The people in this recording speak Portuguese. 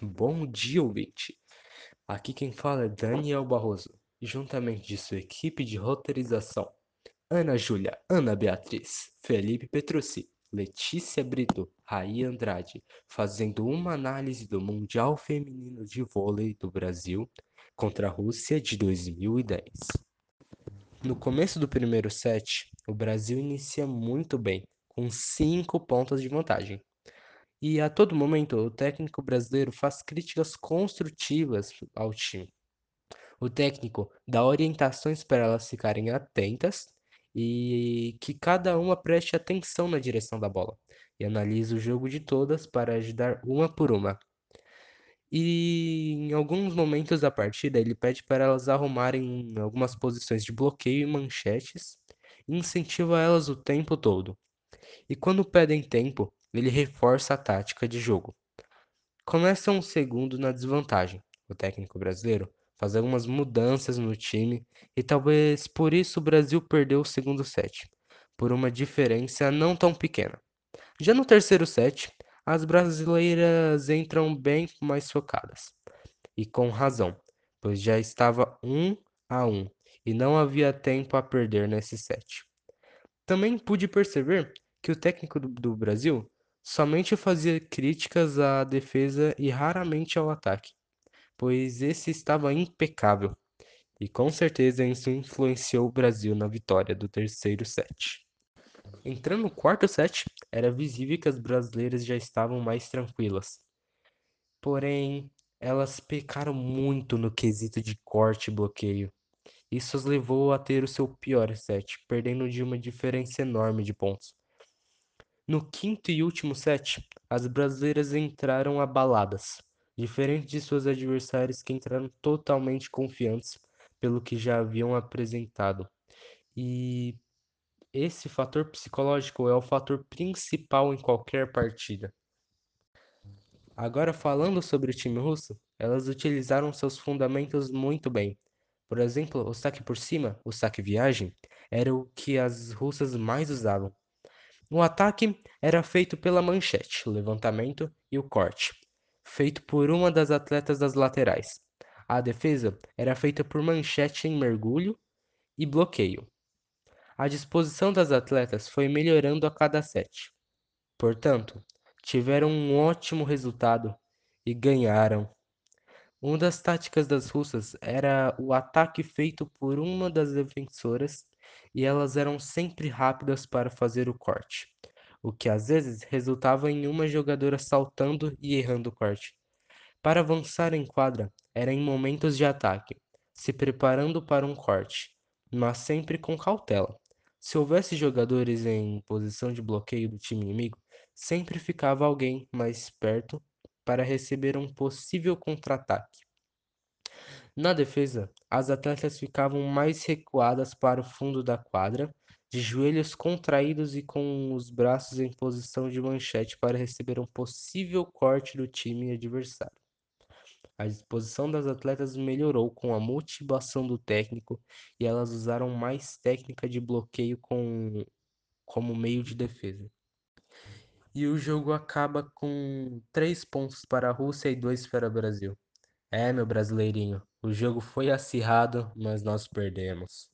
Bom dia, ouvinte! Aqui quem fala é Daniel Barroso, juntamente de sua equipe de roteirização, Ana Júlia, Ana Beatriz, Felipe Petrucci, Letícia Brito, Raí Andrade, fazendo uma análise do Mundial Feminino de Vôlei do Brasil contra a Rússia de 2010. No começo do primeiro set, o Brasil inicia muito bem, com 5 pontos de vantagem. E a todo momento, o técnico brasileiro faz críticas construtivas ao time. O técnico dá orientações para elas ficarem atentas e que cada uma preste atenção na direção da bola e analisa o jogo de todas para ajudar uma por uma. E em alguns momentos da partida, ele pede para elas arrumarem algumas posições de bloqueio e manchetes e incentiva elas o tempo todo. E quando pedem tempo, ele reforça a tática de jogo. Começa um segundo na desvantagem. O técnico brasileiro faz algumas mudanças no time e talvez por isso o Brasil perdeu o segundo set, por uma diferença não tão pequena. Já no terceiro set, as brasileiras entram bem mais focadas. E com razão, pois já estava 1 a 1 e não havia tempo a perder nesse set. Também pude perceber que o técnico do, do Brasil somente fazia críticas à defesa e raramente ao ataque, pois esse estava impecável. E com certeza isso influenciou o Brasil na vitória do terceiro set. Entrando no quarto set, era visível que as brasileiras já estavam mais tranquilas. Porém, elas pecaram muito no quesito de corte e bloqueio. Isso as levou a ter o seu pior set, perdendo de uma diferença enorme de pontos. No quinto e último set, as brasileiras entraram abaladas, diferente de suas adversárias que entraram totalmente confiantes pelo que já haviam apresentado. E esse fator psicológico é o fator principal em qualquer partida. Agora, falando sobre o time russo, elas utilizaram seus fundamentos muito bem. Por exemplo, o saque por cima, o saque viagem, era o que as russas mais usavam. O ataque era feito pela manchete, levantamento e o corte, feito por uma das atletas das laterais. A defesa era feita por manchete em mergulho e bloqueio. A disposição das atletas foi melhorando a cada set. Portanto, tiveram um ótimo resultado e ganharam. Uma das táticas das russas era o ataque feito por uma das defensoras e elas eram sempre rápidas para fazer o corte, o que às vezes resultava em uma jogadora saltando e errando o corte. Para avançar em quadra, era em momentos de ataque, se preparando para um corte, mas sempre com cautela. Se houvesse jogadores em posição de bloqueio do time inimigo, sempre ficava alguém mais perto para receber um possível contra-ataque. Na defesa, as atletas ficavam mais recuadas para o fundo da quadra, de joelhos contraídos e com os braços em posição de manchete para receber um possível corte do time adversário. A disposição das atletas melhorou com a motivação do técnico e elas usaram mais técnica de bloqueio com, como meio de defesa. E o jogo acaba com 3 pontos para a Rússia e 2 para o Brasil. É, meu brasileirinho, o jogo foi acirrado, mas nós perdemos.